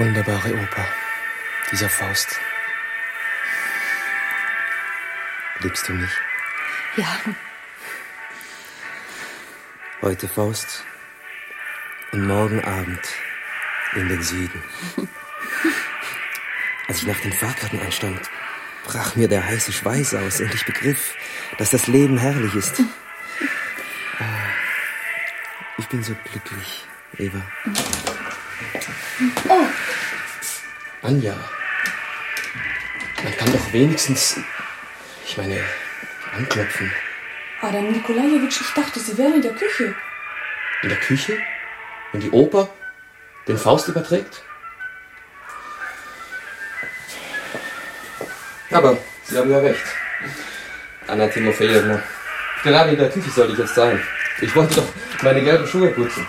Wunderbare Oper. Dieser Faust. Liebst du mich? Ja. Heute Faust und morgen Abend in den Süden. Als ich nach den Fahrkarten anstand, brach mir der heiße Schweiß aus und ich begriff, dass das Leben herrlich ist. Ah, ich bin so glücklich, Eva. Anja, man kann doch wenigstens, ich meine, anklopfen. Adam Nikolajewitsch, ich dachte, Sie wären in der Küche. In der Küche? Wenn die Oper den Faust überträgt? Aber Sie haben ja recht. Anna Timofejewna. Gerade in der Küche soll ich jetzt sein. Ich wollte doch meine gelben Schuhe putzen.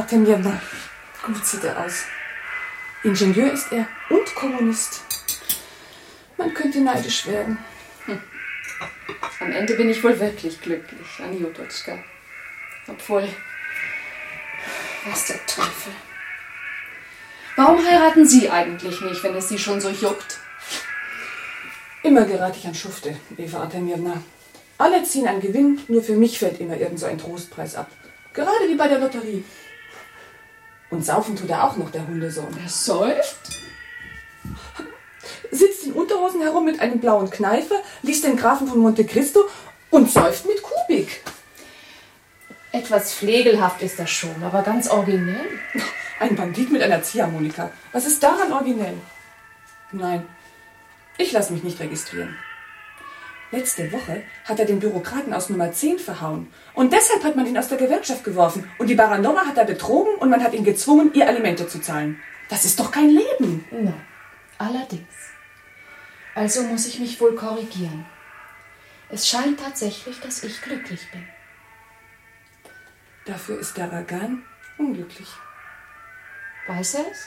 Eva Artemjewna. Gut sieht er aus. Ingenieur ist er und Kommunist. Man könnte neidisch werden. am Ende bin ich wohl wirklich glücklich, Aniototschka. Obwohl, was der Teufel. Warum heiraten Sie eigentlich nicht, wenn es Sie schon so juckt? Immer gerate ich an Schufte, Eva Artemjewna. Alle ziehen einen Gewinn, nur für mich fällt immer irgend so ein Trostpreis ab. Gerade wie bei der Lotterie. Und saufen tut er auch noch, der Hundesohn. Er säuft? Sitzt in Unterhosen herum mit einem blauen Kneifer, liest den Grafen von Monte Cristo und säuft mit Kubik. Etwas pflegelhaft ist das schon, aber ganz originell. Ein Bandit mit einer Ziehharmonika. Was ist daran originell? Nein, ich lasse mich nicht registrieren. Letzte Woche hat er den Bürokraten aus Nummer 10 verhauen. Und deshalb hat man ihn aus der Gewerkschaft geworfen. Und die Baranova hat er betrogen und man hat ihn gezwungen, ihr Alimente zu zahlen. Das ist doch kein Leben. Na, allerdings. Also muss ich mich wohl korrigieren. Es scheint tatsächlich, dass ich glücklich bin. Dafür ist der Ragan unglücklich. Weiß er es?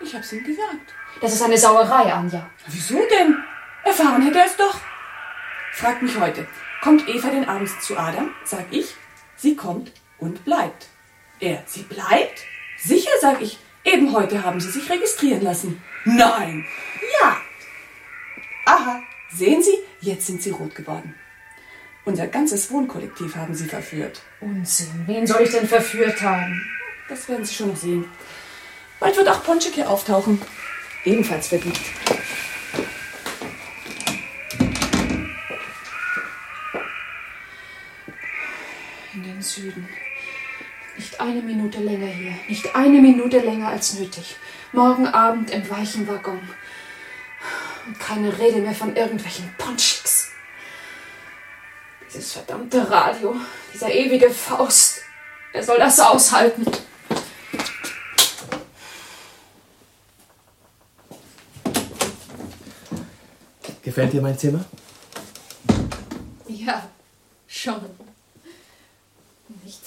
Ich hab's ihm gesagt. Das ist eine Sauerei, Anja. Wieso denn? Erfahren hätte er es doch. Fragt mich heute, kommt Eva denn abends zu Adam? Sag ich, sie kommt und bleibt. Er, sie bleibt? Sicher, sag ich. Eben heute haben sie sich registrieren lassen. Nein. Ja. Aha, sehen Sie, jetzt sind sie rot geworden. Unser ganzes Wohnkollektiv haben sie verführt. Unsinn. Wen soll ich denn verführt haben? Das werden Sie schon noch sehen. Bald wird auch Ponchik hier auftauchen. Ebenfalls verliebt. Den Süden. Nicht eine Minute länger hier. Nicht eine Minute länger als nötig. Morgen Abend im weichen Waggon. Und keine Rede mehr von irgendwelchen Ponchiks. Dieses verdammte Radio. Dieser ewige Faust. Wer soll das aushalten? Gefällt dir mein Zimmer? Ja, schon.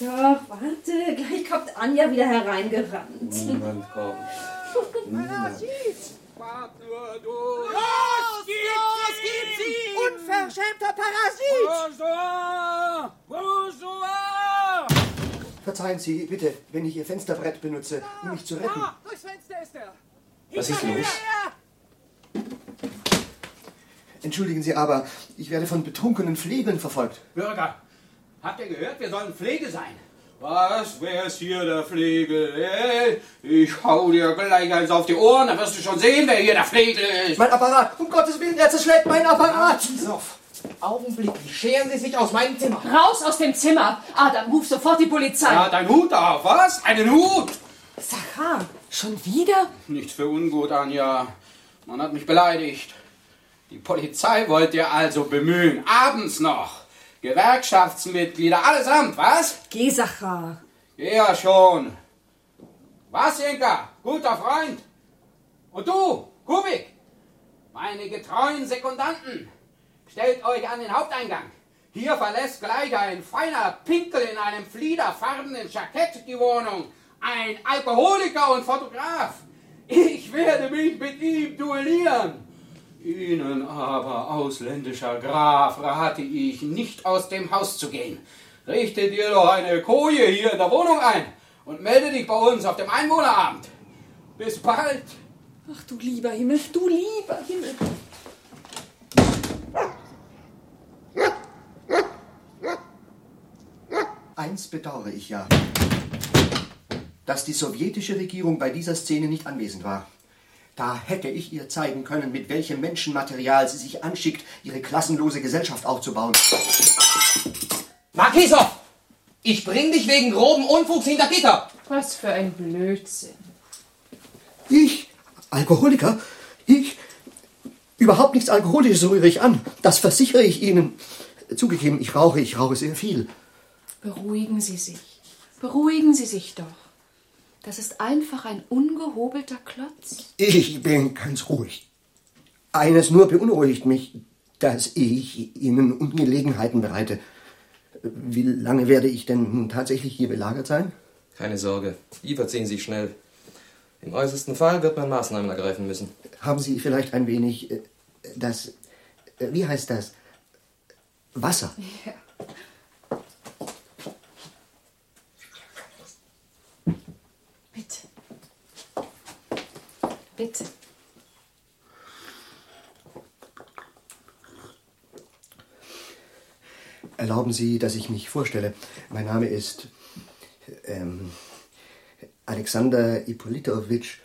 Nicht doch, warte, gleich kommt Anja wieder hereingerannt. Niemand kommt. Niemand. Los, los, gib sie! Unverschämter Parasit! Bonjour! Bonjour! Verzeihen Sie, bitte, wenn ich Ihr Fensterbrett benutze, um mich zu retten. Ah, durchs Fenster ist er! Was ist los? Entschuldigen Sie aber, ich werde von betrunkenen Pflegern verfolgt. Bürger, habt ihr gehört? Wir sollen Pflege sein. Was? Wer ist hier der Pflegel? Ey, Ich hau dir gleich eins auf die Ohren, dann wirst du schon sehen, wer hier der Pflegel ist. Mein Apparat! Um Gottes Willen, er zerschlägt meinen Apparat! Sof, augenblicklich. Scheren Sie sich aus meinem Zimmer. Raus aus dem Zimmer! Adam, ruf sofort die Polizei! Ja, dein Hut auf, was? Einen Hut! Sachar, schon wieder? Nichts für ungut, Anja. Man hat mich beleidigt. Die Polizei wollt ihr also bemühen. Abends noch. Gewerkschaftsmitglieder, allesamt, was? Geh, Sachar. Ja, schon. Was, Jenka? Guter Freund? Und du, Kubik? Meine getreuen Sekundanten, stellt euch an den Haupteingang. Hier verlässt gleich ein feiner Pinkel in einem fliederfarbenen Jackett die Wohnung. Ein Alkoholiker und Fotograf. Ich werde mich mit ihm duellieren. Ihnen aber, ausländischer Graf, rate ich, nicht aus dem Haus zu gehen. Richte dir doch eine Koje hier in der Wohnung ein und melde dich bei uns auf dem Einwohnerabend. Bis bald. Ach du lieber Himmel, du lieber Himmel. Eins bedauere ich ja, dass die sowjetische Regierung bei dieser Szene nicht anwesend war. Da hätte ich ihr zeigen können, mit welchem Menschenmaterial sie sich anschickt, ihre klassenlose Gesellschaft aufzubauen. Markisow! Ich bring dich wegen groben Unfugs hinter Gitter! Was für ein Blödsinn. Ich? Alkoholiker? Ich? Überhaupt nichts Alkoholisches rühre ich an. Das versichere ich Ihnen. Zugegeben, ich rauche, ich rauche sehr viel. Beruhigen Sie sich. Beruhigen Sie sich doch. Das ist einfach ein ungehobelter Klotz. Ich bin ganz ruhig. Eines nur beunruhigt mich, dass ich Ihnen Ungelegenheiten bereite. Wie lange werde ich denn nun tatsächlich hier belagert sein? Keine Sorge, die verziehen sich schnell. Im äußersten Fall wird man Maßnahmen ergreifen müssen. Haben Sie vielleicht ein wenig äh, das, äh, wie heißt das? Wasser. Ja. Bitte. Bitte. Erlauben Sie, dass ich mich vorstelle. Mein Name ist ähm, Alexander Ippolitowitsch.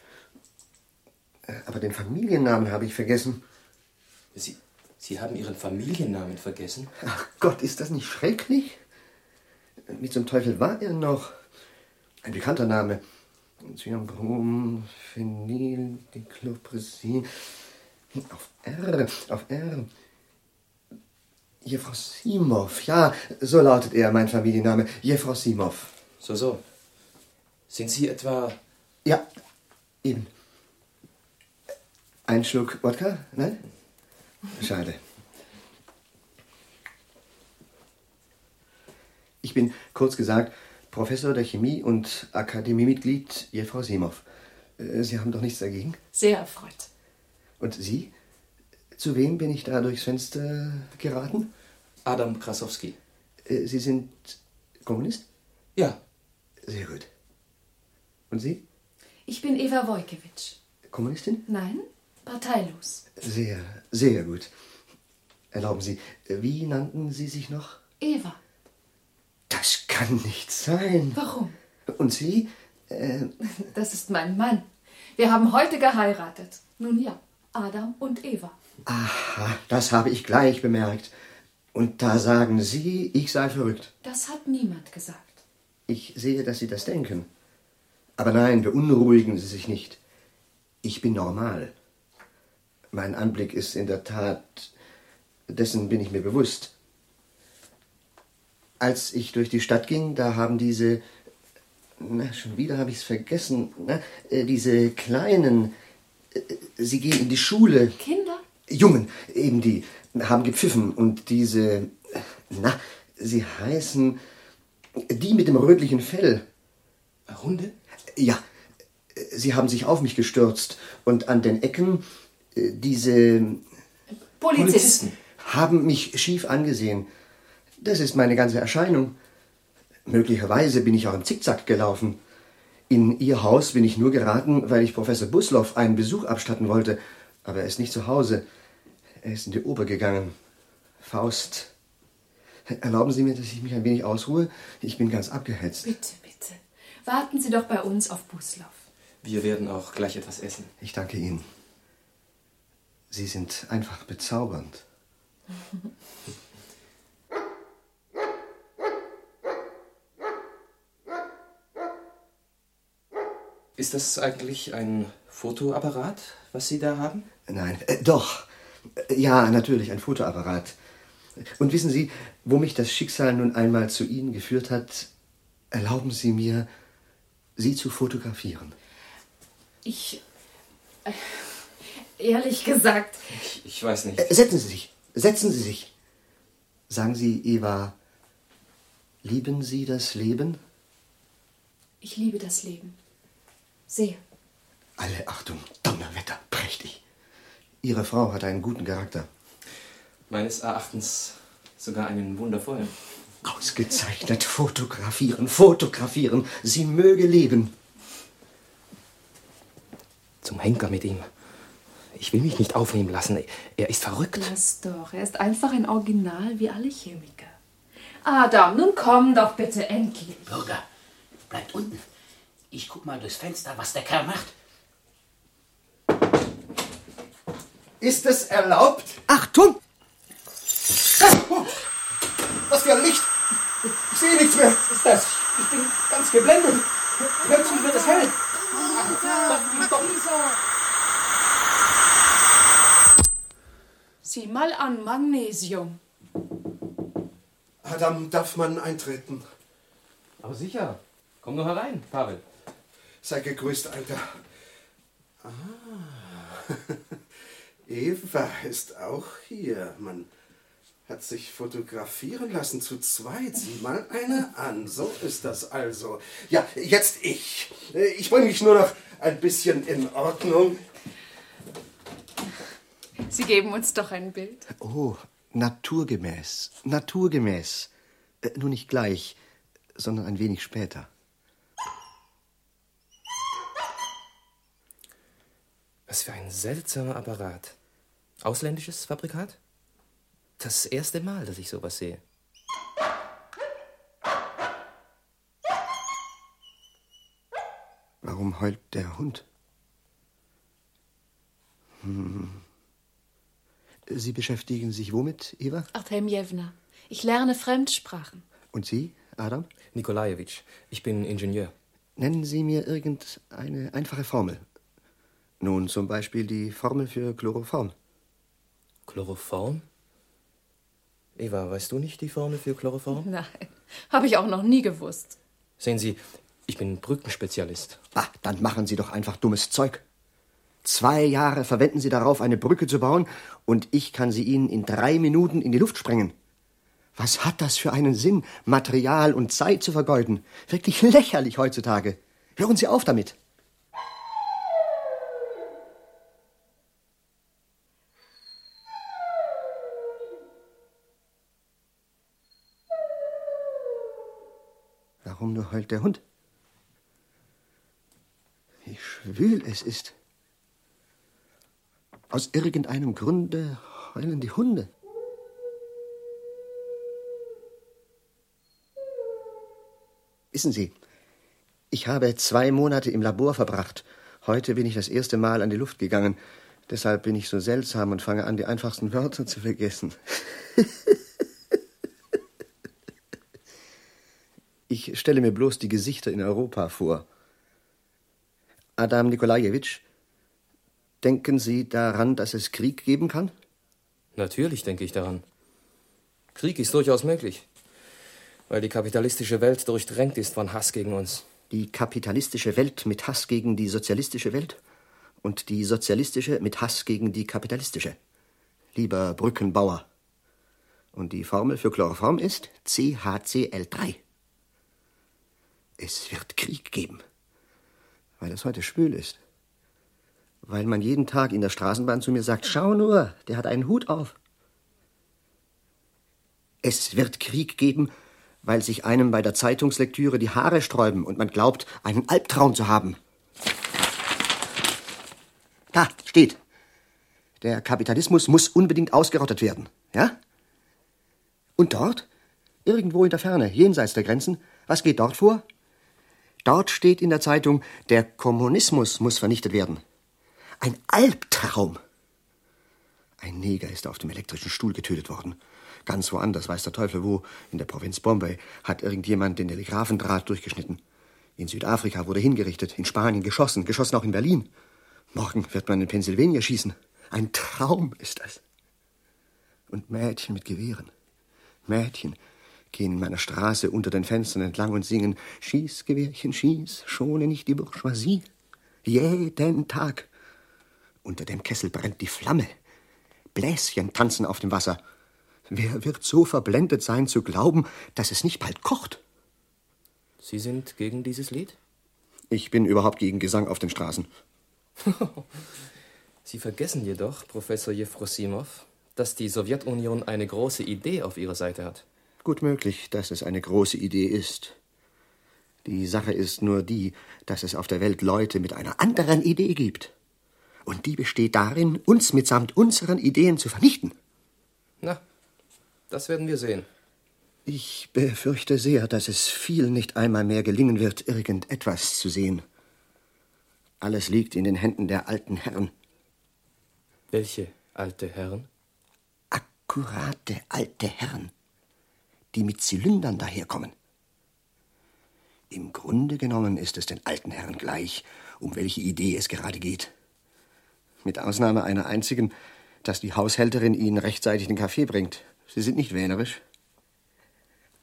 Äh, Aber den Familiennamen habe ich vergessen. Sie, Sie haben Ihren Familiennamen vergessen? Ach Gott, ist das nicht schrecklich? Wie zum Teufel war er noch? Ein bekannter Name. Cyanbrom, Phenyl, Diclofenac. Auf R, auf R. Jefrosimov, ja, so lautet er, mein Familienname. Jefrosimov. So, so. Sind Sie etwa. Ja, eben. Ein Schluck Wodka? Nein? Schade. Ich bin, kurz gesagt, Professor der Chemie und Akademiemitglied Jefrosimov. Äh, Sie haben doch nichts dagegen? Sehr erfreut. Und Sie? Zu wem bin ich da durchs Fenster geraten? Adam Krasowski. Äh, Sie sind Kommunist? Ja. Sehr gut. Und Sie? Ich bin Eva Wojkiewicz. Kommunistin? Nein, parteilos. Sehr, sehr gut. Erlauben Sie, wie nannten Sie sich noch? Eva. Das kann nicht sein. Warum? Und Sie? Äh, Das ist mein Mann. Wir haben heute geheiratet. Nun ja, Adam und Eva. aha, das habe ich gleich bemerkt. Und da sagen Sie, ich sei verrückt. Das hat niemand gesagt. Ich sehe, dass Sie das denken. Aber nein, beunruhigen Sie sich nicht. Ich bin normal. Mein Anblick ist in der Tat, dessen bin ich mir bewusst. Als ich durch die Stadt ging, da haben diese, na, schon wieder habe ich es vergessen, na, äh, diese kleinen, äh, sie gehen in die Schule. Kinder? Jungen, eben die, haben gepfiffen und diese, na, sie heißen, die mit dem rötlichen Fell. Hunde? Ja, sie haben sich auf mich gestürzt und an den Ecken äh, diese Polizisten. haben mich schief angesehen. Das ist meine ganze Erscheinung. Möglicherweise bin ich auch im Zickzack gelaufen. In ihr Haus bin ich nur geraten, weil ich Professor Busloff einen Besuch abstatten wollte. Aber er ist nicht zu Hause. Er ist in die Oper gegangen. Faust. Erlauben Sie mir, dass ich mich ein wenig ausruhe? Ich bin ganz abgehetzt. Bitte, bitte. Warten Sie doch bei uns auf Buslauf. Wir werden auch gleich etwas essen. Ich danke Ihnen. Sie sind einfach bezaubernd. Ist das eigentlich ein Fotoapparat, was Sie da haben? Nein, äh, doch. Ja, natürlich, ein Fotoapparat. Und wissen Sie, wo mich das Schicksal nun einmal zu Ihnen geführt hat, erlauben Sie mir, Sie zu fotografieren. Ich. Äh, ehrlich gesagt. Ich, ich weiß nicht. Äh, Setzen Sie sich, setzen Sie sich. Sagen Sie, Eva, lieben Sie das Leben? Ich liebe das Leben. Sehr. Alle Achtung, Donnerwetter, prächtig. Ihre Frau hat einen guten Charakter. Meines Erachtens sogar einen wundervollen. Ausgezeichnet. Fotografieren, fotografieren. Sie möge leben. Zum Henker mit ihm. Ich will mich nicht aufnehmen lassen. Er ist verrückt. Lass doch, er ist einfach ein Original wie alle Chemiker. Adam, nun komm doch bitte endlich. Bürger, bleibt unten. Ich guck mal durchs Fenster, was der Kerl macht. Ist es erlaubt? Achtung! Was für ein Licht! Ich sehe nichts mehr. Was ist das? Ich bin ganz geblendet. Plötzlich wird es hell. Sieh mal an, Magnesium. Adam, darf man eintreten? Aber sicher. Komm nur herein, Pavel. Sei gegrüßt, Alter. Ah. Eva ist auch hier. Man hat sich fotografieren lassen zu zweit. Sieh mal eine an. So ist das also. Ja, jetzt ich. Ich bringe mich nur noch ein bisschen in Ordnung. Sie geben uns doch ein Bild. Oh, naturgemäß. Naturgemäß. Äh, nur nicht gleich, sondern ein wenig später. Was für ein seltsamer Apparat. Ausländisches Fabrikat? Das erste Mal, dass ich sowas sehe. Warum heult der Hund? Hm. Sie beschäftigen sich womit, Eva? Artemjewna, ich lerne Fremdsprachen. Und Sie, Adam? Nikolajewitsch, ich bin Ingenieur. Nennen Sie mir irgendeine einfache Formel. Nun zum Beispiel die Formel für Chloroform. Chloroform? Eva, weißt du nicht die Formel für Chloroform? Nein, habe ich auch noch nie gewusst. Sehen Sie, ich bin Brückenspezialist. Ah, dann machen Sie doch einfach dummes Zeug. Zwei Jahre verwenden Sie darauf, eine Brücke zu bauen, und ich kann sie Ihnen in drei Minuten in die Luft sprengen. Was hat das für einen Sinn, Material und Zeit zu vergeuden? Wirklich lächerlich heutzutage. Hören Sie auf damit. Heult der Hund? Wie schwül es ist. Aus irgendeinem Grunde heulen die Hunde. Wissen Sie, ich habe zwei Monate im Labor verbracht. Heute bin ich das erste Mal an die Luft gegangen. Deshalb bin ich so seltsam und fange an, die einfachsten Wörter zu vergessen. ich stelle mir bloß die Gesichter in Europa vor. Adam Nikolajewitsch, denken Sie daran, dass es Krieg geben kann? Natürlich denke ich daran. Krieg ist durchaus möglich, weil die kapitalistische Welt durchdrängt ist von Hass gegen uns. Die kapitalistische Welt mit Hass gegen die sozialistische Welt und die sozialistische mit Hass gegen die kapitalistische. Lieber Brückenbauer. Und die Formel für Chloroform ist CHCl3. Es wird Krieg geben, weil es heute schwül ist. Weil man jeden Tag in der Straßenbahn zu mir sagt, schau nur, der hat einen Hut auf. Es wird Krieg geben, weil sich einem bei der Zeitungslektüre die Haare sträuben und man glaubt, einen Albtraum zu haben. Da steht. Der Kapitalismus muss unbedingt ausgerottet werden. Ja? Und dort? Irgendwo in der Ferne, jenseits der Grenzen, was geht dort vor? Dort steht in der Zeitung, der Kommunismus muss vernichtet werden. Ein Albtraum. Ein Neger ist auf dem elektrischen Stuhl getötet worden. Ganz woanders, weiß der Teufel wo, in der Provinz Bombay, hat irgendjemand den Telegraphendraht durchgeschnitten. In Südafrika wurde hingerichtet, in Spanien geschossen, geschossen auch in Berlin. Morgen wird man in Pennsylvania schießen. Ein Traum ist das. Und Mädchen mit Gewehren. Mädchen gehen in meiner Straße unter den Fenstern entlang und singen Schieß, Gewehrchen, schieß, schone nicht die Bourgeoisie. Jeden Tag. Unter dem Kessel brennt die Flamme. Bläschen tanzen auf dem Wasser. Wer wird so verblendet sein zu glauben, dass es nicht bald kocht? Sie sind gegen dieses Lied? Ich bin überhaupt gegen Gesang auf den Straßen. Sie vergessen jedoch, Professor Jefrosimov, dass die Sowjetunion eine große Idee auf ihrer Seite hat. Gut möglich, dass es eine große Idee ist. Die Sache ist nur die, dass es auf der Welt Leute mit einer anderen Idee gibt. Und die besteht darin, uns mitsamt unseren Ideen zu vernichten. Na, das werden wir sehen. Ich befürchte sehr, dass es vielen nicht einmal mehr gelingen wird, irgendetwas zu sehen. Alles liegt in den Händen der alten Herren. Welche alte Herren? Akkurate alte Herren, die mit Zylindern daherkommen. Im Grunde genommen ist es den alten Herren gleich, um welche Idee es gerade geht. Mit Ausnahme einer einzigen, dass die Haushälterin Ihnen rechtzeitig den Kaffee bringt. Sie sind nicht wähnerisch.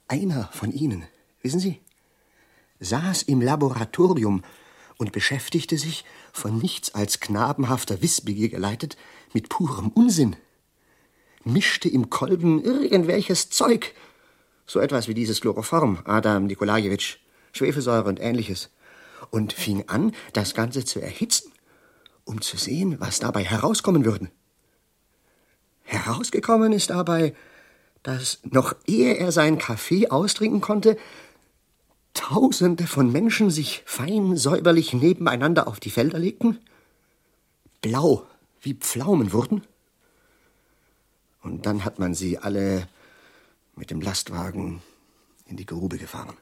Einer von Ihnen, wissen Sie, saß im Laboratorium und beschäftigte sich, von nichts als knabenhafter Wissbegier geleitet, mit purem Unsinn. Mischte im Kolben irgendwelches Zeug, so etwas wie dieses Chloroform, Adam Nikolajewitsch, Schwefelsäure und ähnliches, und fing an, das Ganze zu erhitzen, um zu sehen, was dabei herauskommen würde. Herausgekommen ist dabei, dass noch ehe er seinen Kaffee austrinken konnte, Tausende von Menschen sich fein säuberlich nebeneinander auf die Felder legten, blau wie Pflaumen wurden, und dann hat man sie alle mit dem Lastwagen in die Grube gefahren.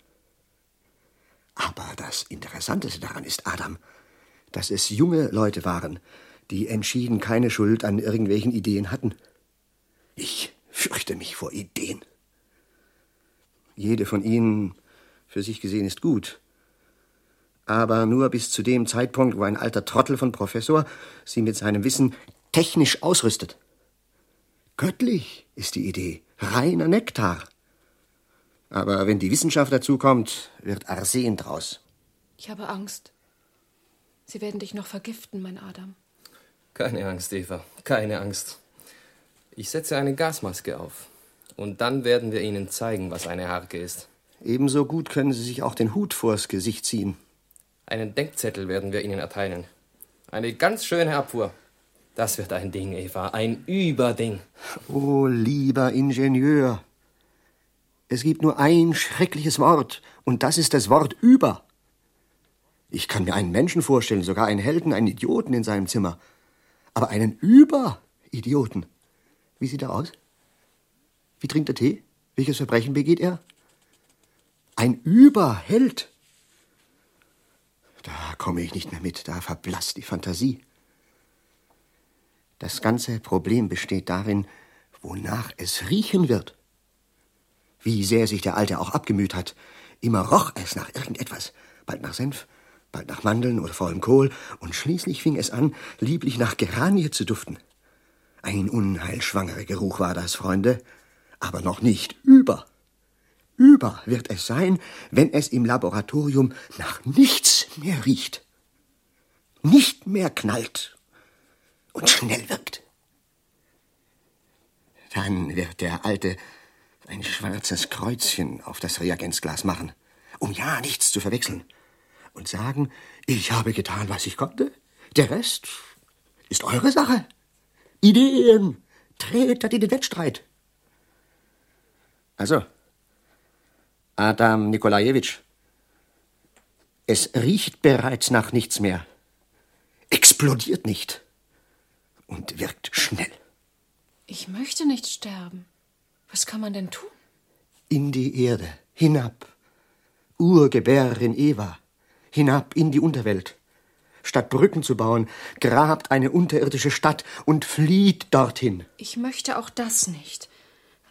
Aber das Interessanteste daran ist, Adam, dass es junge Leute waren, die entschieden keine Schuld an irgendwelchen Ideen hatten. Ich fürchte mich vor Ideen. Jede von ihnen für sich gesehen ist gut. Aber nur bis zu dem Zeitpunkt, wo ein alter Trottel von Professor sie mit seinem Wissen technisch ausrüstet. Göttlich ist die Idee, reiner Nektar. Aber wenn die Wissenschaft dazukommt, wird Arsen draus. Ich habe Angst. Sie werden dich noch vergiften, mein Adam. Keine Angst, Eva, keine Angst. Ich setze eine Gasmaske auf. Und dann werden wir Ihnen zeigen, was eine Harke ist. Ebenso gut können Sie sich auch den Hut vors Gesicht ziehen. Einen Denkzettel werden wir Ihnen erteilen. Eine ganz schöne Abfuhr. Das wird ein Ding, Eva, ein Überding. Oh, lieber Ingenieur. Es gibt nur ein schreckliches Wort, und das ist das Wort über. Ich kann mir einen Menschen vorstellen, sogar einen Helden, einen Idioten in seinem Zimmer. Aber einen Über-Idioten. Wie sieht er aus? Wie trinkt er Tee? Welches Verbrechen begeht er? Ein Überheld. Da komme ich nicht mehr mit, da verblasst die Fantasie. Das ganze Problem besteht darin, wonach es riechen wird. Wie sehr sich der Alte auch abgemüht hat, immer roch es nach irgendetwas, bald nach Senf, bald nach Mandeln oder faulem Kohl, und schließlich fing es an, lieblich nach Geranie zu duften. Ein unheilschwangerer Geruch war das, Freunde, aber noch nicht über. Über wird es sein, wenn es im Laboratorium nach nichts mehr riecht, nicht mehr knallt und schnell wirkt. Dann wird der Alte ein schwarzes Kreuzchen auf das Reagenzglas machen, um ja nichts zu verwechseln, und sagen, ich habe getan, was ich konnte. Der Rest ist eure Sache. Ideen, tretet in den Wettstreit. Also, Adam Nikolajewitsch, es riecht bereits nach nichts mehr, explodiert nicht und wirkt schnell. Ich möchte nicht sterben. Was kann man denn tun? In die Erde, hinab. Urgebärerin Eva, hinab in die Unterwelt. Statt Brücken zu bauen, grabt eine unterirdische Stadt und flieht dorthin. Ich möchte auch das nicht.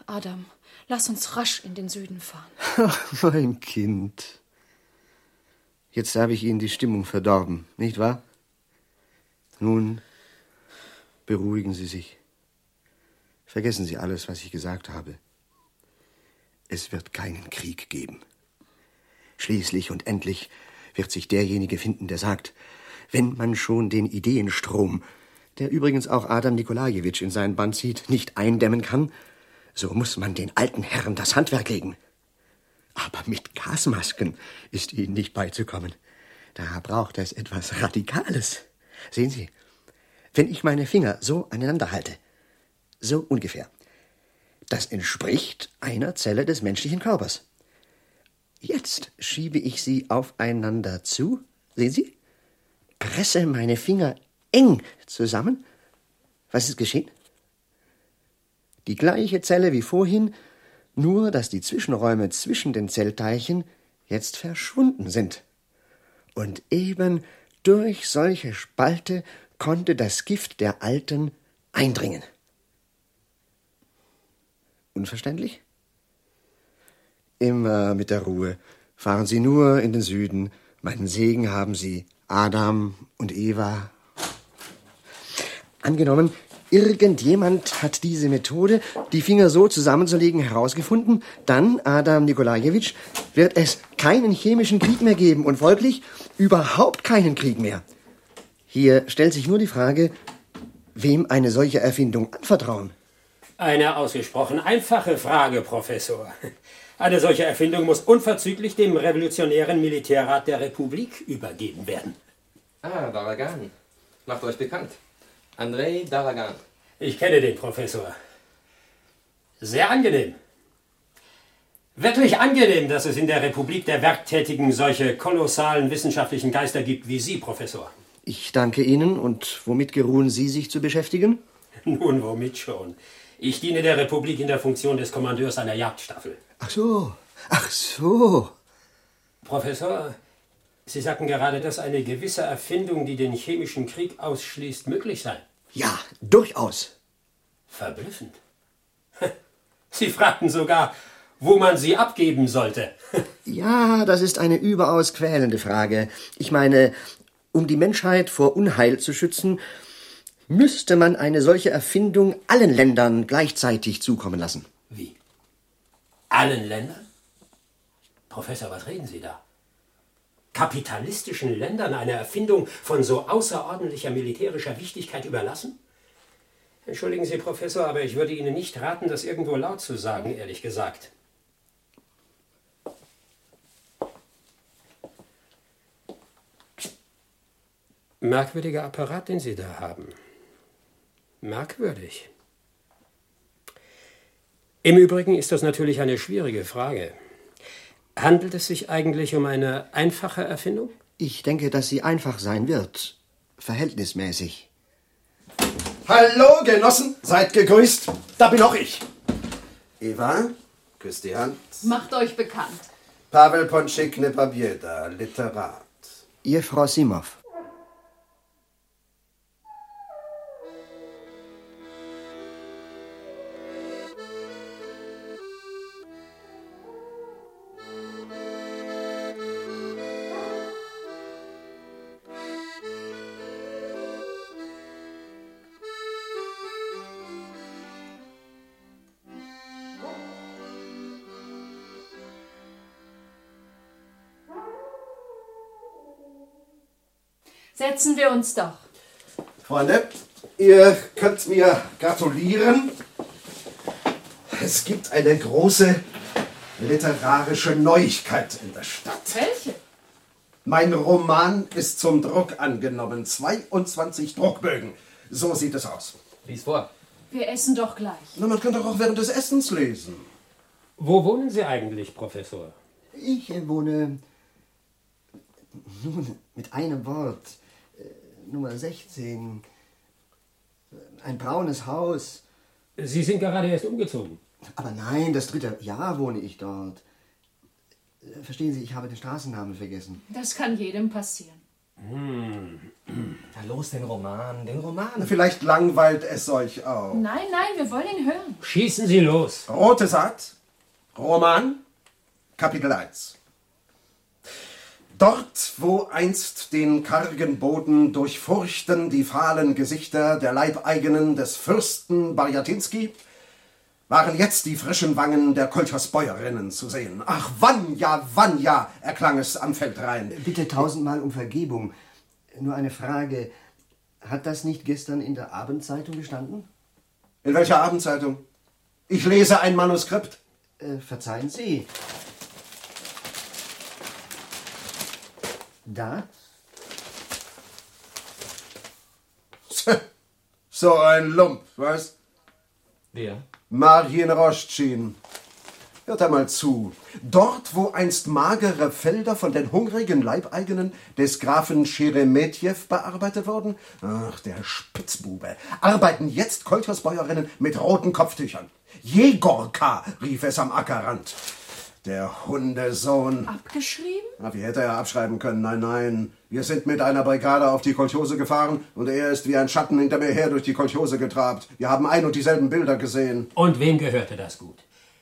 Adam, lass uns rasch in den Süden fahren. Ach, mein Kind. Jetzt habe ich Ihnen die Stimmung verdorben, nicht wahr? Nun, beruhigen Sie sich. Vergessen Sie alles, was ich gesagt habe. Es wird keinen Krieg geben. Schließlich und endlich wird sich derjenige finden, der sagt, wenn man schon den Ideenstrom, der übrigens auch Adam Nikolajewitsch in seinen Band zieht, nicht eindämmen kann, so muss man den alten Herren das Handwerk legen. Aber mit Gasmasken ist ihnen nicht beizukommen. Da braucht es etwas Radikales. Sehen Sie, wenn ich meine Finger so aneinander halte. So ungefähr. Das entspricht einer Zelle des menschlichen Körpers. Jetzt schiebe ich sie aufeinander zu. Sehen Sie? Presse meine Finger eng zusammen. Was ist geschehen? Die gleiche Zelle wie vorhin, nur dass die Zwischenräume zwischen den Zellteilchen jetzt verschwunden sind. Und eben durch solche Spalte konnte das Gift der Alten eindringen. Unverständlich? Immer mit der Ruhe. Fahren Sie nur in den Süden. Meinen Segen haben Sie, Adam und Eva. Angenommen, irgendjemand hat diese Methode, die Finger so zusammenzulegen, herausgefunden, dann, Adam Nikolajewitsch, wird es keinen chemischen Krieg mehr geben und folglich überhaupt keinen Krieg mehr. Hier stellt sich nur die Frage, wem eine solche Erfindung anvertrauen. Eine ausgesprochen einfache Frage, Professor. Eine solche Erfindung muss unverzüglich dem revolutionären Militärrat der Republik übergeben werden. Ah, Daragan. Macht euch bekannt. Andrei Daragan. Ich kenne den Professor. Sehr angenehm. Wirklich angenehm, dass es in der Republik der Werktätigen solche kolossalen wissenschaftlichen Geister gibt wie Sie, Professor. Ich danke Ihnen. Und womit geruhen Sie, sich zu beschäftigen? Nun, womit schon? Ich diene der Republik in der Funktion des Kommandeurs einer Jagdstaffel. Ach so, ach so. Professor, Sie sagten gerade, dass eine gewisse Erfindung, die den chemischen Krieg ausschließt, möglich sei. Ja, durchaus. Verblüffend. Sie fragten sogar, wo man sie abgeben sollte. Ja, das ist eine überaus quälende Frage. Ich meine, um die Menschheit vor Unheil zu schützen, müsste man eine solche Erfindung allen Ländern gleichzeitig zukommen lassen. Wie? Allen Ländern? Professor, was reden Sie da? Kapitalistischen Ländern eine Erfindung von so außerordentlicher militärischer Wichtigkeit überlassen? Entschuldigen Sie, Professor, aber ich würde Ihnen nicht raten, das irgendwo laut zu sagen, ehrlich gesagt. Merkwürdiger Apparat, den Sie da haben. Merkwürdig. Im Übrigen ist das natürlich eine schwierige Frage. Handelt es sich eigentlich um eine einfache Erfindung? Ich denke, dass sie einfach sein wird. Verhältnismäßig. Hallo, Genossen, seid gegrüßt. Da bin auch ich. Eva, küss die Hand. Macht euch bekannt. Pavel Ponschik Nepabieda, Literat. Ihr Frau Simov. Setzen wir uns doch. Freunde, ihr könnt mir gratulieren. Es gibt eine große literarische Neuigkeit in der Stadt. Welche? Mein Roman ist zum Druck angenommen. 22 Druckbögen. So sieht es aus. Lies vor. Wir essen doch gleich. Na, man könnte auch während des Essens lesen. Wo wohnen Sie eigentlich, Professor? Ich wohne nun mit einem Wort. Nummer 16. Ein braunes Haus. Sie sind gerade erst umgezogen. Aber nein, das dritte Jahr wohne ich dort. Verstehen Sie, ich habe den Straßennamen vergessen. Das kann jedem passieren. Na los, den Roman, den Roman. Vielleicht langweilt es euch auch. Nein, nein, wir wollen ihn hören. Schießen Sie los. Rote Saat, Roman, Kapitel 1. Dort, wo einst den kargen Boden durchfurchten die fahlen Gesichter der Leibeigenen des Fürsten Barjatinski, waren jetzt die frischen Wangen der Kolchersbäuerinnen zu sehen. Ach, Vanya, Vanya, erklang es am Feldrain. Bitte tausendmal um Vergebung. Nur eine Frage. Hat das nicht gestern in der Abendzeitung gestanden? In welcher Abendzeitung? Ich lese ein Manuskript. Äh, verzeihen Sie. Da? So ein Lump, weißt? Wer? Marien Roschin. Hört einmal zu. Dort, wo einst magere Felder von den hungrigen Leibeigenen des Grafen Scheremetjew bearbeitet wurden, ach, der Spitzbube, arbeiten jetzt Kolchersbäuerinnen mit roten Kopftüchern. Jegorka, rief es am Ackerrand. Der Hundesohn. Abgeschrieben? Na, wie hätte er abschreiben können? Nein, nein. Wir sind mit einer Brigade auf die Kolchose gefahren und er ist wie ein Schatten hinter mir her durch die Kolchose getrabt. Wir haben ein und dieselben Bilder gesehen. Und wem gehörte das Gut?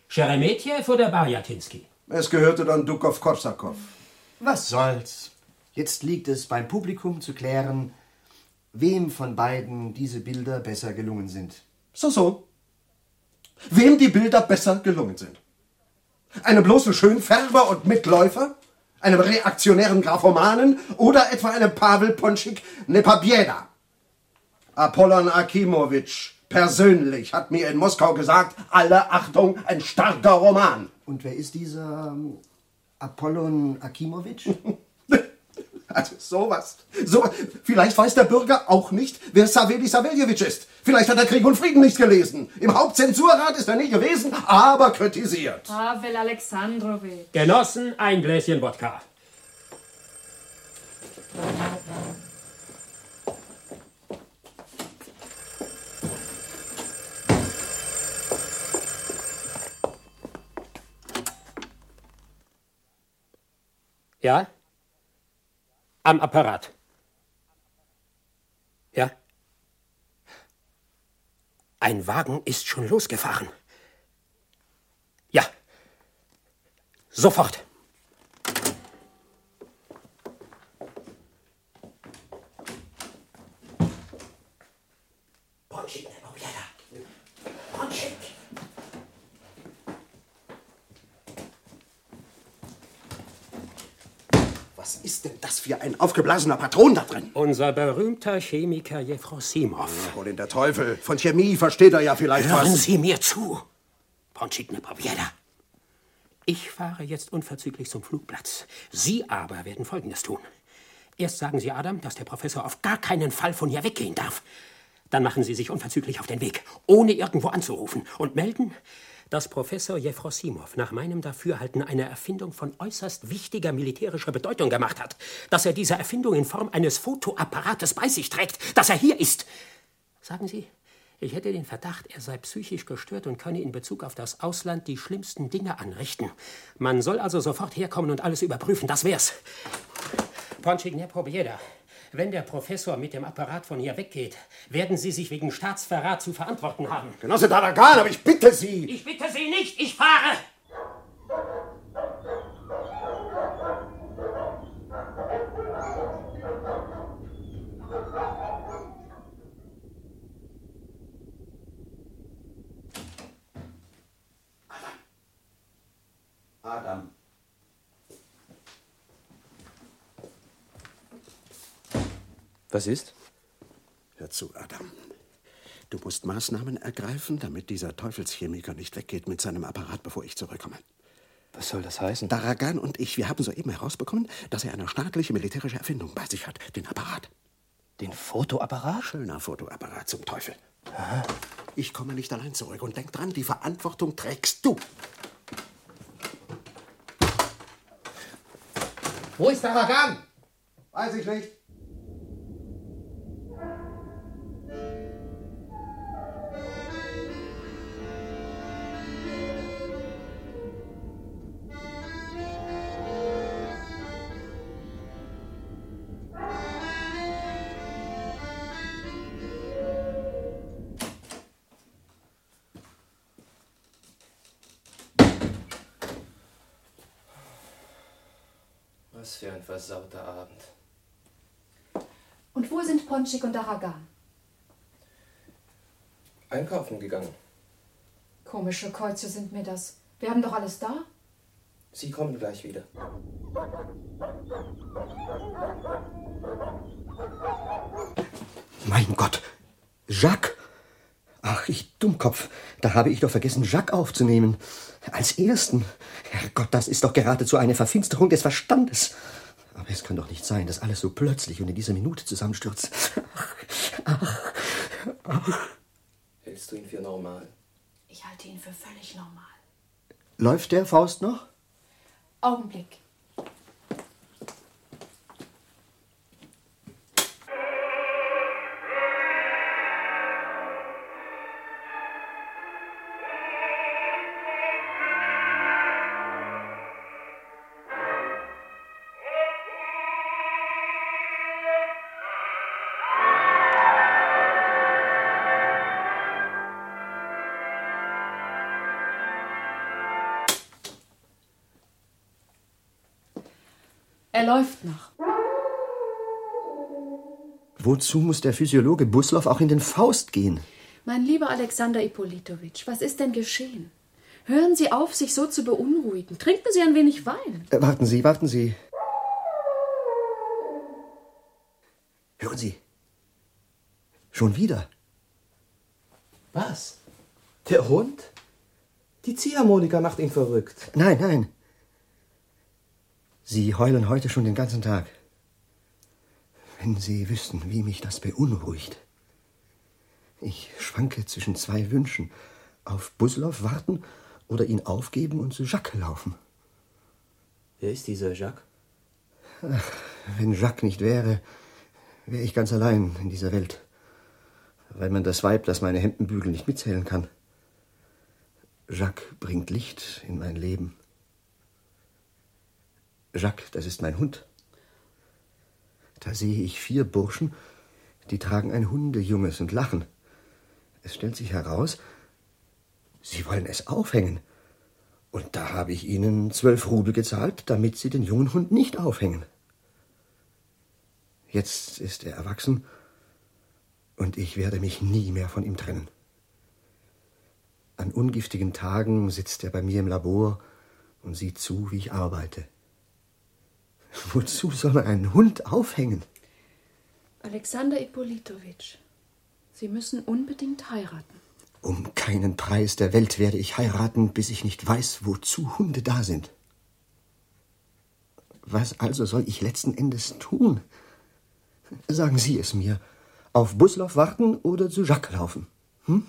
Scheremetjew oder Barjatinsky? Es gehörte dann Dukow Korsakow. Was soll's? Jetzt liegt es beim Publikum zu klären, wem von beiden diese Bilder besser gelungen sind. So, so. Wem die Bilder besser gelungen sind. Einem bloßen Schönfärber und Mitläufer? Einem reaktionären Graphomanen? Oder etwa einem Pavel Ponschik Nepabieda? Apollon Akimowitsch persönlich hat mir in Moskau gesagt, alle Achtung, ein starker Roman. Und wer ist dieser ähm, Apollon Akimowitsch? Also sowas. So, vielleicht weiß der Bürger auch nicht, wer Saveli Saveljewitsch ist. Vielleicht hat er Krieg und Frieden nicht gelesen. Im Hauptzensurrat ist er nie gewesen, aber kritisiert. Pavel Alexandrowitsch. Genossen, ein Gläschen Wodka. Ja? Am Apparat. Ja? Ein Wagen ist schon losgefahren. Ja. Sofort. Ponschik, Nepobieda. Ponschik. Was ist denn das für ein aufgeblasener Patron da drin? Unser berühmter Chemiker Jefrosimov. Hol in der Teufel. Von Chemie versteht er ja vielleicht Hören was. Sie mir zu, Ponchik Nepowieda. Ich fahre jetzt unverzüglich zum Flugplatz. Sie aber werden Folgendes tun. Erst sagen Sie Adam, dass der Professor auf gar keinen Fall von hier weggehen darf. Dann machen Sie sich unverzüglich auf den Weg, ohne irgendwo anzurufen, und melden, dass Professor Jefrosimov nach meinem Dafürhalten eine Erfindung von äußerst wichtiger militärischer Bedeutung gemacht hat. Dass er diese Erfindung in Form eines Fotoapparates bei sich trägt, dass er hier ist. Sagen Sie, ich hätte den Verdacht, er sei psychisch gestört und könne in Bezug auf das Ausland die schlimmsten Dinge anrichten. Man soll also sofort herkommen und alles überprüfen, das wär's. Ponchik Nepobieda, wenn der Professor mit dem Apparat von hier weggeht, werden Sie sich wegen Staatsverrat zu verantworten haben. Genosse Daragan, aber ich bitte Sie. Ich bitte Sie nicht, ich fahre! Adam. Was ist? Hör zu, Adam. Du musst Maßnahmen ergreifen, damit dieser Teufelschemiker nicht weggeht mit seinem Apparat, bevor ich zurückkomme. Was soll das heißen? Daragan und ich, wir haben soeben herausbekommen, dass er eine staatliche militärische Erfindung bei sich hat. Den Apparat. Den Fotoapparat? Schöner Fotoapparat zum Teufel. Ich komme nicht allein zurück und denk dran, die Verantwortung trägst du. Wo ist Daragan? Weiß ich nicht. Was für ein versauter Abend. Und wo sind Ponchik und Daragan? Einkaufen gegangen. Komische Käuze sind mir das. Wir haben doch alles da. Sie kommen gleich wieder. Mein Gott, Jacques! Ach, ich Dummkopf, da habe ich doch vergessen, Jacques aufzunehmen. Als ersten. Herrgott, das ist doch geradezu eine Verfinsterung des Verstandes. Aber es kann doch nicht sein, dass alles so plötzlich und in dieser Minute zusammenstürzt. Ach, ach, Hältst du ihn für normal? Ich halte ihn für völlig normal. Läuft der Faust noch? Augenblick. Wozu muss der Physiologe Buslow auch in den Faust gehen? Mein lieber Alexander Ippolitowitsch, was ist denn geschehen? Hören Sie auf, sich so zu beunruhigen. Trinken Sie ein wenig Wein. Äh, warten Sie, warten Sie. Hören Sie. Schon wieder. Was? Der Hund? Die Ziehharmonika macht ihn verrückt. Nein, nein. Sie heulen heute schon den ganzen Tag. Wenn Sie wüssten, wie mich das beunruhigt. Ich schwanke zwischen zwei Wünschen. Auf Buslow warten oder ihn aufgeben und zu Jacques laufen. Wer ist dieser Jacques? Ach, wenn Jacques nicht wäre, wäre ich ganz allein in dieser Welt. Weil man das Weib, das meine Hemden bügeln, nicht mitzählen kann. Jacques bringt Licht in mein Leben. Jacques, das ist mein Hund. Da sehe ich vier Burschen, die tragen ein Hundejunges und lachen. Es stellt sich heraus, sie wollen es aufhängen. Und da habe ich ihnen zwölf Rubel gezahlt, damit sie den jungen Hund nicht aufhängen. Jetzt ist er erwachsen und ich werde mich nie mehr von ihm trennen. An ungiftigen Tagen sitzt er bei mir im Labor und sieht zu, wie ich arbeite. Wozu soll man einen Hund aufhängen? Alexander Ippolitowitsch, Sie müssen unbedingt heiraten. Um keinen Preis der Welt werde ich heiraten, bis ich nicht weiß, wozu Hunde da sind. Was also soll ich letzten Endes tun? Sagen Sie es mir. Auf Buslow warten oder zu Jacques laufen? Hm?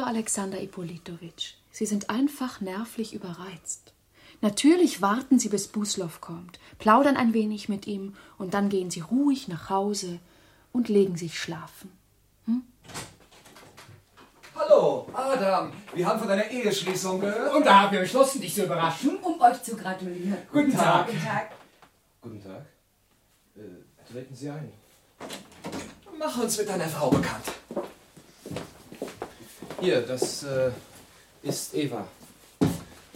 Lieber Alexander Ippolitowitsch, Sie sind einfach nervlich überreizt. Natürlich warten Sie, bis Buslow kommt, plaudern ein wenig mit ihm und dann gehen Sie ruhig nach Hause und legen sich schlafen. Hallo, Adam. Wir haben von deiner Eheschließung gehört. Und da haben wir beschlossen, dich zu überraschen. Um euch zu gratulieren. Guten Tag. Guten Tag. Guten Tag. Äh, treten Sie ein. Mach uns mit deiner Frau bekannt. Hier, das äh, ist Eva.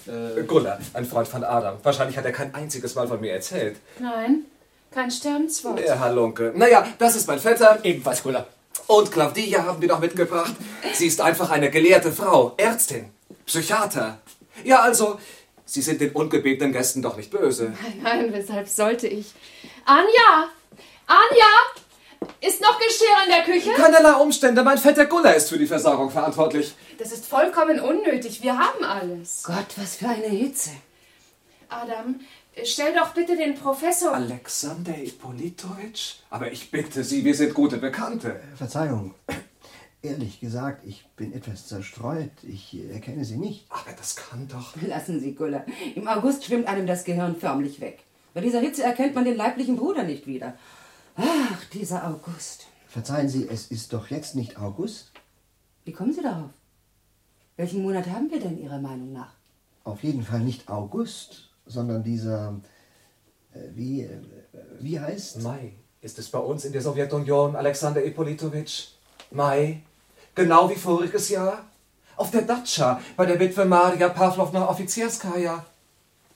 Äh, Gunnar, ein Freund von Adam. Wahrscheinlich hat er kein einziges Mal von mir erzählt. Nein, kein Sternswort. Der Halunke. Naja, das ist mein Vetter. Ebenfalls Gunnar. Und Claudia haben wir noch mitgebracht. Sie ist einfach eine gelehrte Frau. Ärztin. Psychiater. Ja, also, Sie sind den ungebetenen Gästen doch nicht böse. Nein, nein, weshalb sollte ich? Anja! Anja! Ist noch Geschirr in der Küche? Keinerlei Umstände. Mein Vetter Gunnar ist für die Versorgung verantwortlich. Das ist vollkommen unnötig. Wir haben alles. Gott, was für eine Hitze. Adam, stell doch bitte den Professor. Alexander Ippolitowitsch? Aber ich bitte Sie, wir sind gute Bekannte. Verzeihung. Ehrlich gesagt, ich bin etwas zerstreut. Ich erkenne Sie nicht. Aber das kann doch. Lassen Sie, Guller. Im August schwimmt einem das Gehirn förmlich weg. Bei dieser Hitze erkennt man den leiblichen Bruder nicht wieder. Ach, dieser August. Verzeihen Sie, es ist doch jetzt nicht August? Wie kommen Sie darauf? Welchen Monat haben wir denn Ihrer Meinung nach? Auf jeden Fall nicht August, sondern dieser. Äh, wie. Äh, wie heißt. Mai ist es bei uns in der Sowjetunion, Alexander Ippolitowitsch. Mai. Genau wie voriges Jahr. Auf der Datscha bei der Witwe Maria Pawlowna Offizierskaja.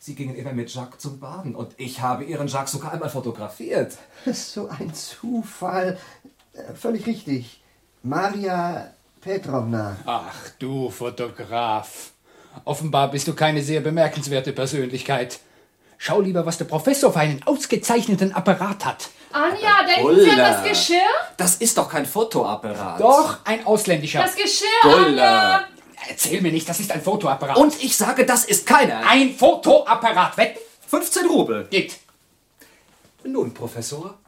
Sie gingen immer mit Jacques zum Baden und ich habe ihren Jacques sogar einmal fotografiert. So ein Zufall. Äh, Völlig richtig. Maria Petrovna. Ach du Fotograf. Offenbar bist du keine sehr bemerkenswerte Persönlichkeit. Schau lieber, was der Professor für einen ausgezeichneten Apparat hat. Anja, denken Sie an das Geschirr? Das ist doch kein Fotoapparat. Doch, ein ausländischer. Das Geschirr, Gulla. Anja! Erzähl mir nicht, das ist ein Fotoapparat. Und ich sage, das ist keiner. Ein Fotoapparat. Wetten? 15 Rubel. Geht. Nun, Professor,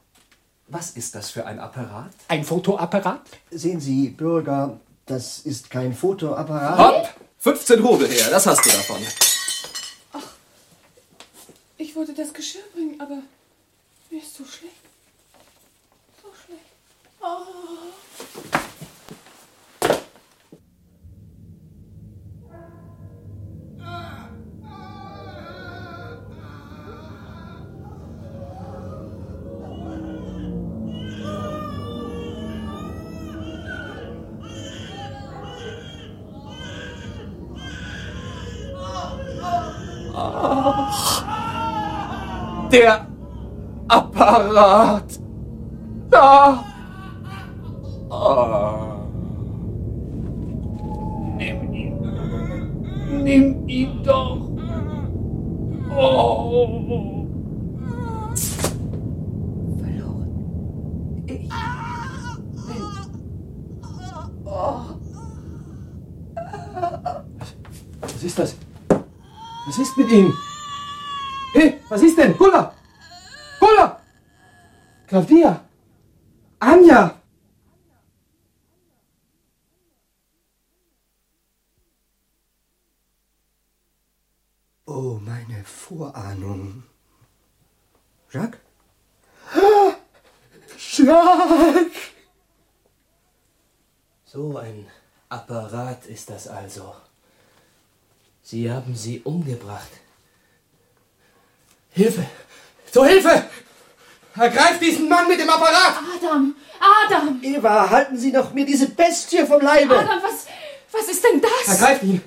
was ist das für ein Apparat? Ein Fotoapparat? Sehen Sie, Bürger, das ist kein Fotoapparat. Hopp! 15 Rubel her, das hast du davon. Ich wollte das Geschirr bringen, aber mir ist so schlecht. So schlecht. Oh. Der Apparat. Da. Ah. Nimm ihn. Nimm ihn doch. Oh. Was ist das? Was ist mit Ihnen? Hey, was ist denn? Gula! Gula! Claudia! Anja! Oh, meine Vorahnung. Jacques? Jacques! So ein Apparat ist das also. Sie haben sie umgebracht. Hilfe! Zur Hilfe! Ergreift diesen Mann mit dem Apparat! Adam, Adam! Eva, halten Sie doch mir diese Bestie vom Leibe! Adam, was, was ist denn das? Ergreift ihn!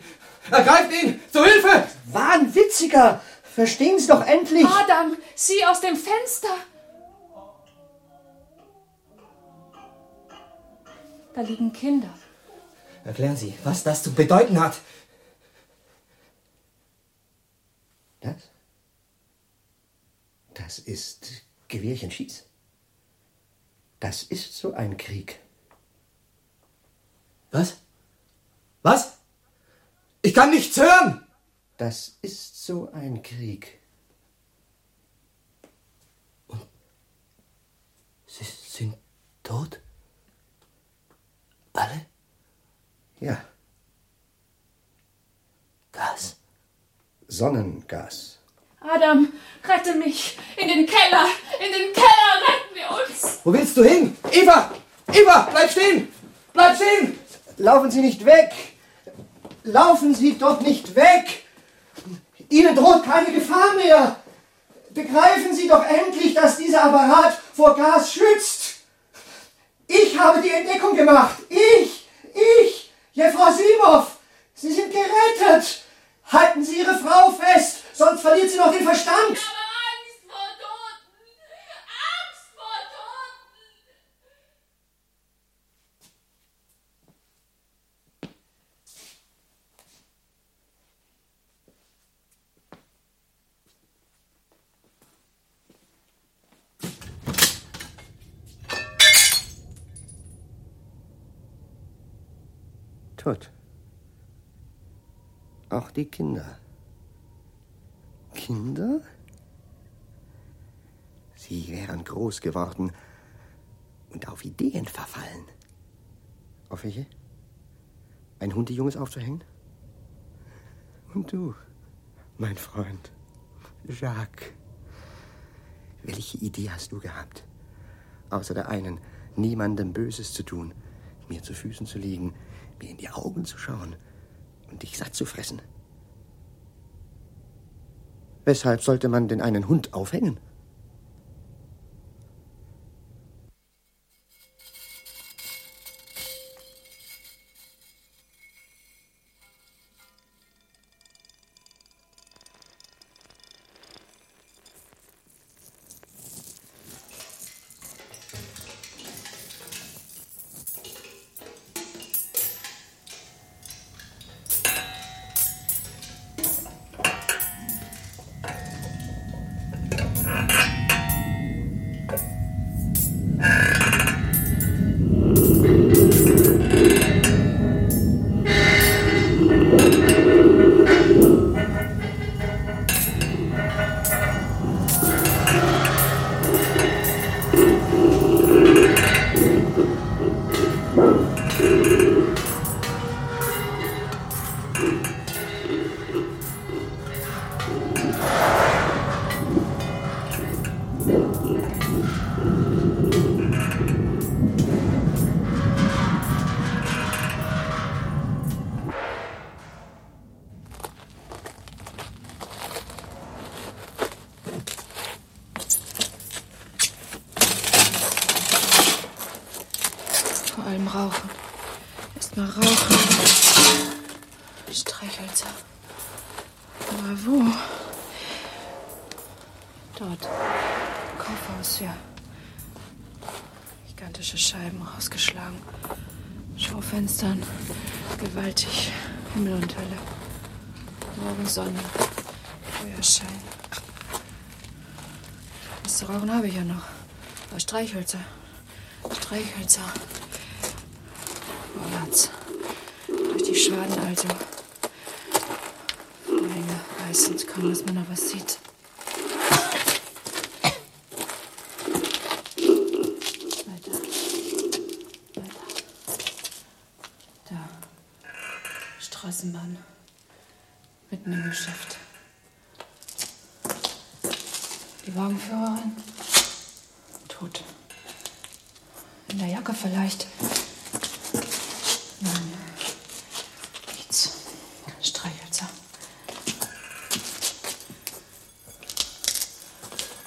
Ergreift ihn! Zur Hilfe! Wahnwitziger! Verstehen Sie doch endlich! Adam, sieh aus dem Fenster! Da liegen Kinder. Erklären Sie, was das zu bedeuten hat. Das? Das ist Gewehrchenschieß. Das ist so ein Krieg. Was? Was? Ich kann nichts hören! Das ist so ein Krieg. Sie sind tot? Alle? Ja, Gas? Sonnengas. Adam, rette mich! In den Keller! In den Keller retten wir uns! Wo willst du hin? Eva! Eva, bleib stehen! Bleib stehen! Laufen Sie nicht weg! Laufen Sie doch nicht weg! Ihnen droht keine Gefahr mehr! Begreifen Sie doch endlich, dass dieser Apparat vor Gas schützt! Ich habe die Entdeckung gemacht! Ich! Ich! Jefrosimow! Sie sind gerettet! Halten Sie Ihre Frau fest, sonst verliert sie noch den Verstand! Angst vor Toten! Angst vor Toten! Tot. Auch die. Kinder? Sie wären groß geworden und auf Ideen verfallen. Auf welche? Ein Hundejunges aufzuhängen? Und du, mein Freund, Jacques. Welche Idee hast du gehabt? Außer der einen, niemandem Böses zu tun, mir zu Füßen zu liegen, mir in die Augen zu schauen und dich satt zu fressen. Weshalb sollte man denn einen Hund aufhängen? Schaufenstern. Gewaltig. Himmel und Hölle. Morgensonne. Feuerschein. Was zu rauchen habe ich ja noch. Aber Streichhölzer. Streichhölzer. Vorwärts. Durch die Schwadenalte. Vorhänge reißend, kaum dass man noch was sieht. Weiter. Weiter. Da. Straßenbahn. Mitten im Geschäft. Die Wagenführerin. Tot. In der Jacke vielleicht. Nein. Nichts. Streichhölzer.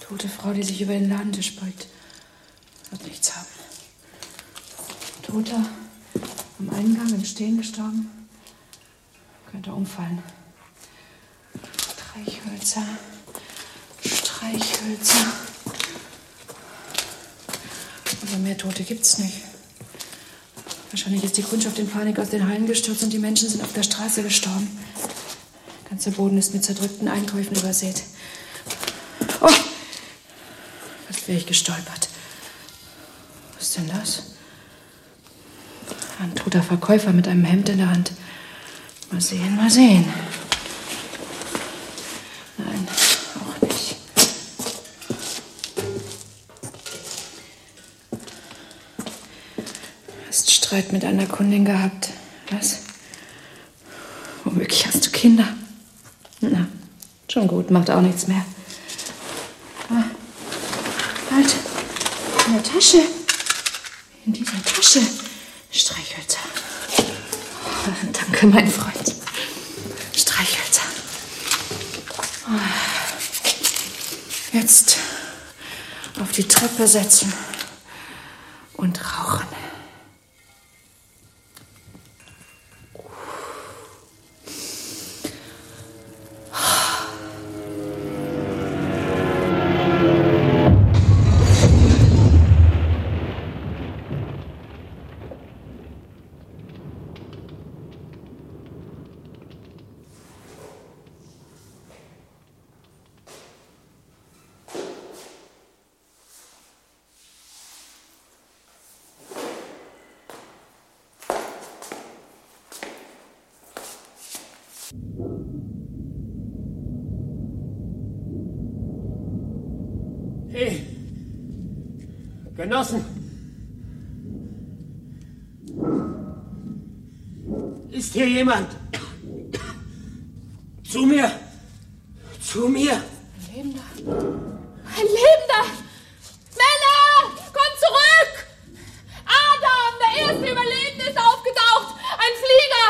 Tote Frau, die sich über den Ladentisch beugt. Wird nichts haben. Toter am Eingang im Stehen gestorben. Könnte umfallen. Streichhölzer. Streichhölzer. Aber mehr Tote gibt's nicht. Wahrscheinlich ist die Kundschaft in Panik aus den Hallen gestürzt und die Menschen sind auf der Straße gestorben. Der ganze Boden ist mit zerdrückten Einkäufen übersät. Oh! Fast wäre ich gestolpert. Was ist denn das? Ein toter Verkäufer mit einem Hemd in der Hand. Mal sehen, mal sehen. Streit mit einer Kundin gehabt. Was? Womöglich hast du Kinder. Na, schon gut, macht auch nichts mehr. Ah, halt, in der Tasche. In dieser Tasche. Streichhölzer. Oh, danke, mein Freund. Streichhölzer. Ah. Jetzt auf die Treppe setzen und rauchen. Genossen. Ist hier jemand? Zu mir. Zu mir. Ein Lebender. Ein Lebender! Männer! Kommt zurück! Adam, der erste Überlebende, ist aufgetaucht! Ein Flieger!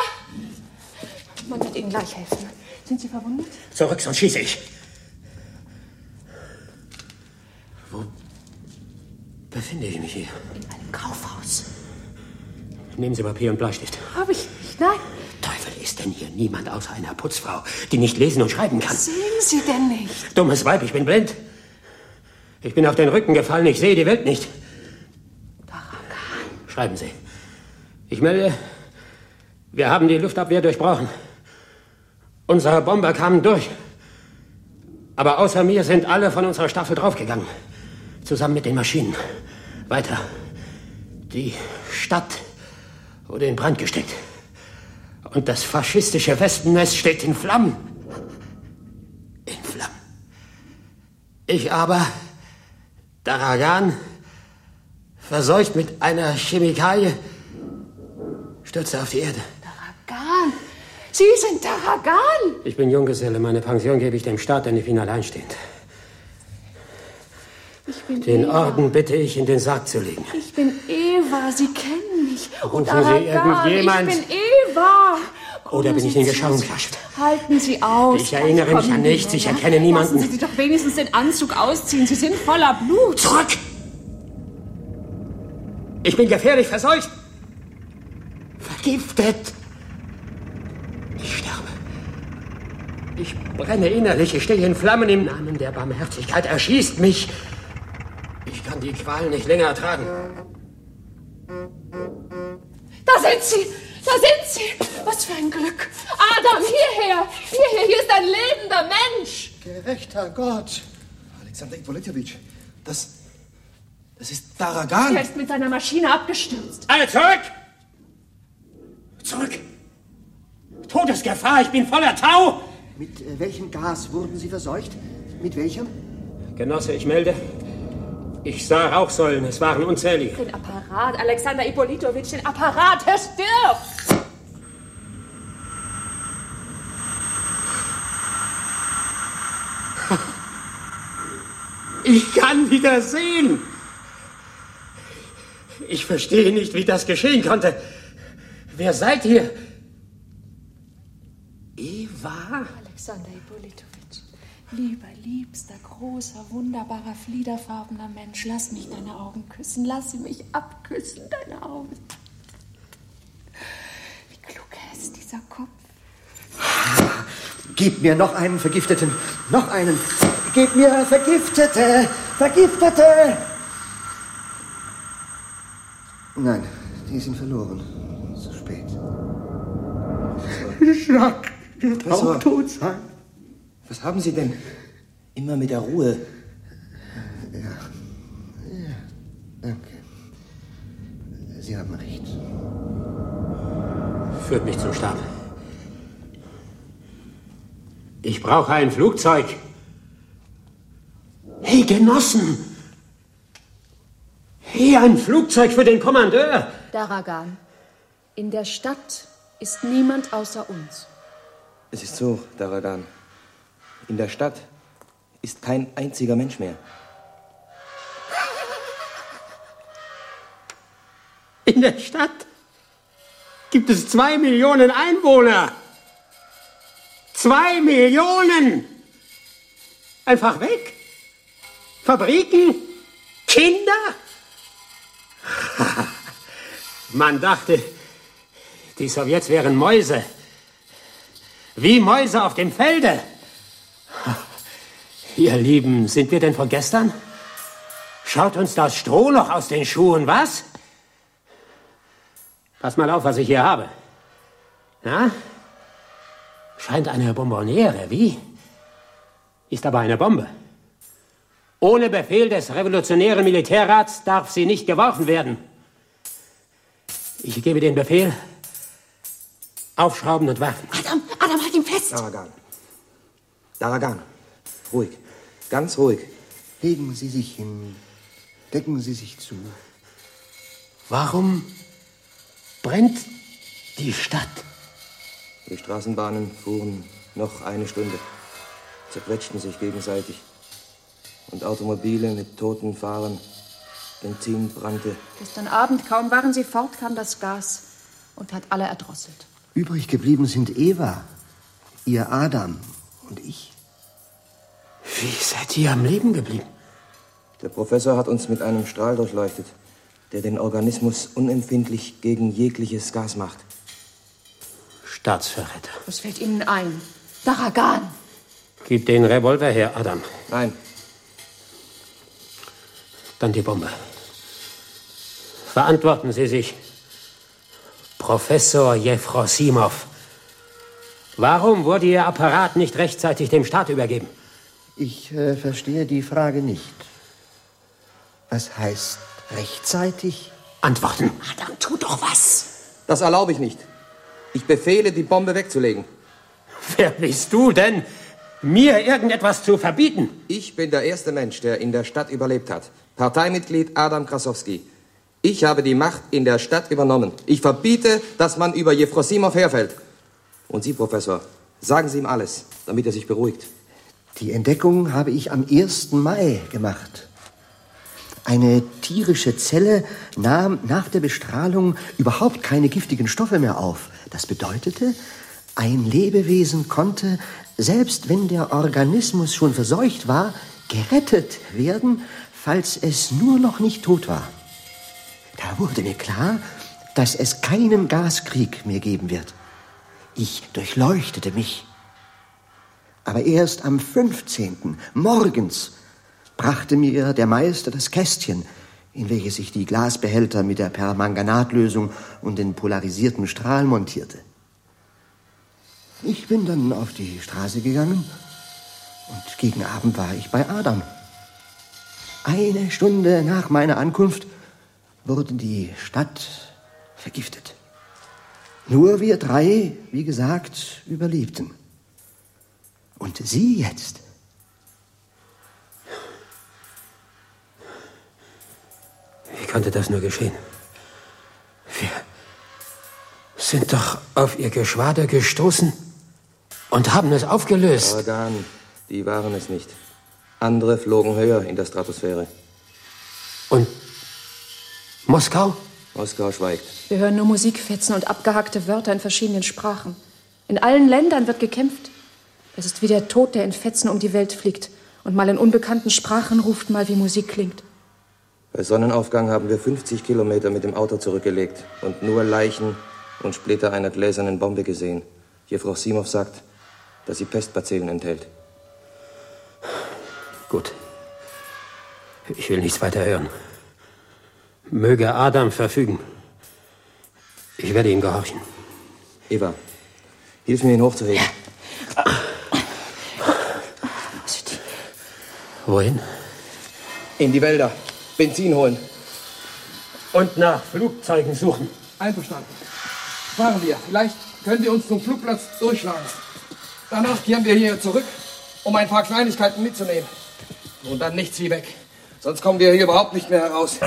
Man wird Ihnen gleich helfen. Sind Sie verwundet? Zurück, sonst schieße ich. Wo befinde ich mich hier? In einem Kaufhaus. Nehmen Sie Papier und Bleistift. Habe ich nicht, nein. Teufel, ist denn hier niemand außer einer Putzfrau, die nicht lesen und schreiben kann? Was sehen Sie denn nicht? Dummes Weib, ich bin blind. Ich bin auf den Rücken gefallen, ich sehe die Welt nicht. Schreiben Sie. Ich melde, wir haben die Luftabwehr durchbrochen. Unsere Bomber kamen durch. Aber außer mir sind alle von unserer Staffel draufgegangen. Zusammen mit den Maschinen. Weiter. Die Stadt wurde in Brand gesteckt. Und das faschistische Wespennest steht in Flammen. In Flammen. Ich aber, Daragan, verseucht mit einer Chemikalie, stürzte auf die Erde. Daragan! Sie sind Daragan! Ich bin Junggeselle. Meine Pension gebe ich dem Staat, denn ich bin alleinstehend. Den Eva. Orden bitte ich, in den Sarg zu legen. Ich bin Eva, Sie kennen mich. Rufen Und Sie Daragan, irgendjemand? Ich bin Eva. Oder bin ich in Geschauungskraft? Halten Sie aus. Ich erinnere mich an Sie, nichts. Ich erkenne niemanden. Lassen Sie sich doch wenigstens den Anzug ausziehen. Sie sind voller Blut. Zurück! Ich bin gefährlich verseucht. vergiftet. Ich sterbe. Ich brenne innerlich, ich stehe in Flammen im Namen der Barmherzigkeit. Erschießt mich. Ich kann die Qual nicht länger ertragen. Da sind sie! Da sind sie! Was für ein Glück! Adam, hierher! Hierher! Hier ist ein lebender Mensch! Gerechter Gott! Alexander Ippolitowitsch, das. Das ist Daragan. Er ist mit seiner Maschine abgestürzt. Alle zurück! Zurück! Todesgefahr, ich bin voller Tau! Mit äh, welchem Gas wurden Sie verseucht? Mit welchem? Genosse, ich melde. Ich sah Rauchsäulen, es waren unzählige. Den Apparat, Alexander Ippolitowitsch, den Apparat, er stirbt! Ich kann wieder sehen. Ich verstehe nicht, wie das geschehen konnte. Wer seid ihr? Eva? Alexander Ippolitowitsch, lieber, liebster, großer, wunderbarer, fliederfarbener Mensch, lass mich deine Augen küssen, lass sie mich abküssen, deine Augen. Wie klug er ist, dieser Kopf. Gib mir noch einen Vergifteten. Noch einen. Gib mir Vergiftete. Vergiftete. Nein, die sind verloren. Zu spät. Jacques wird auch tot sein. Was haben Sie denn? Immer mit der Ruhe. Ja. Ja, danke. Sie haben recht. Führt mich zum Stab. Ich brauche ein Flugzeug. Hey, Genossen! Hey, ein Flugzeug für den Kommandeur! Daragan, in der Stadt ist niemand außer uns. Es ist so, Daragan. In der Stadt ist kein einziger Mensch mehr. In der Stadt gibt es zwei Millionen Einwohner. Zwei Millionen! Einfach weg? Fabriken? Kinder? Man dachte, die Sowjets wären Mäuse. Wie Mäuse auf dem Felde. Ihr Lieben, sind wir denn von gestern? Schaut uns das Stroh noch aus den Schuhen, was? Pass mal auf, was ich hier habe. Na? Scheint eine Bonboniere, wie? Ist aber eine Bombe. Ohne Befehl des revolutionären Militärrats darf sie nicht geworfen werden. Ich gebe den Befehl. Aufschrauben und werfen. Adam, Adam, halt ihn fest! Daragan. Daragan. Ruhig. Ganz ruhig. Legen Sie sich hin. Decken Sie sich zu. Warum brennt die Stadt? Die Straßenbahnen fuhren noch eine Stunde, zerquetschten sich gegenseitig. Und Automobile mit toten Fahrern, Benzin brannte. Gestern Abend, kaum waren sie fort, kam das Gas und hat alle erdrosselt. Übrig geblieben sind Eva, ihr Adam und ich. Wie seid ihr am Leben geblieben? Der Professor hat uns mit einem Strahl durchleuchtet, der den Organismus unempfindlich gegen jegliches Gas macht. Staatsverräter. Was fällt Ihnen ein? Daragan! Gib den Revolver her, Adam. Nein. Dann die Bombe. Verantworten Sie sich. Professor Jefrosimov. Warum wurde Ihr Apparat nicht rechtzeitig dem Staat übergeben? Ich äh, verstehe die Frage nicht. Was heißt rechtzeitig? Antworten. Adam, tu doch was! Das erlaube ich nicht. Ich befehle, die Bombe wegzulegen. Wer bist du denn, mir irgendetwas zu verbieten? Ich bin der erste Mensch, der in der Stadt überlebt hat. Parteimitglied Adam Krasowski. Ich habe die Macht in der Stadt übernommen. Ich verbiete, dass man über Jefrosimov herfällt. Und Sie, Professor, sagen Sie ihm alles, damit er sich beruhigt. Die Entdeckung habe ich am 1. Mai gemacht. Eine tierische Zelle nahm nach der Bestrahlung überhaupt keine giftigen Stoffe mehr auf. Das bedeutete, ein Lebewesen konnte, selbst wenn der Organismus schon verseucht war, gerettet werden, falls es nur noch nicht tot war. Da wurde mir klar, dass es keinen Gaskrieg mehr geben wird. Ich durchleuchtete mich. Aber erst am 15. morgens brachte mir der Meister das Kästchen, in welches ich die Glasbehälter mit der Permanganatlösung und den polarisierten Strahl montierte. Ich bin dann auf die Straße gegangen und gegen Abend war ich bei Adam. Eine Stunde nach meiner Ankunft wurde die Stadt vergiftet. Nur wir drei, wie gesagt, überlebten. Und Sie jetzt? Wie konnte das nur geschehen? Wir sind doch auf Ihr Geschwader gestoßen und haben es aufgelöst. Organ, die waren es nicht. Andere flogen höher in der Stratosphäre. Und Moskau? Moskau schweigt. Wir hören nur Musikfetzen und abgehackte Wörter in verschiedenen Sprachen. In allen Ländern wird gekämpft. Es ist wie der Tod, der in Fetzen um die Welt fliegt und mal in unbekannten Sprachen ruft, mal wie Musik klingt. Bei Sonnenaufgang haben wir 50 Kilometer mit dem Auto zurückgelegt und nur Leichen und Splitter einer gläsernen Bombe gesehen. Jefrosimov sagt, dass sie Pestbazillen enthält. Gut. Ich will nichts weiter hören. Möge Adam verfügen. Ich werde ihm gehorchen. Eva, hilf mir, ihn hochzuheben. Wohin? In die Wälder. Benzin holen. Und nach Flugzeugen suchen. Einverstanden. Fahren wir. Vielleicht können Sie uns zum Flugplatz durchschlagen. Danach kehren wir hier zurück, um ein paar Kleinigkeiten mitzunehmen. Und dann nichts wie weg. Sonst kommen wir hier überhaupt nicht mehr heraus.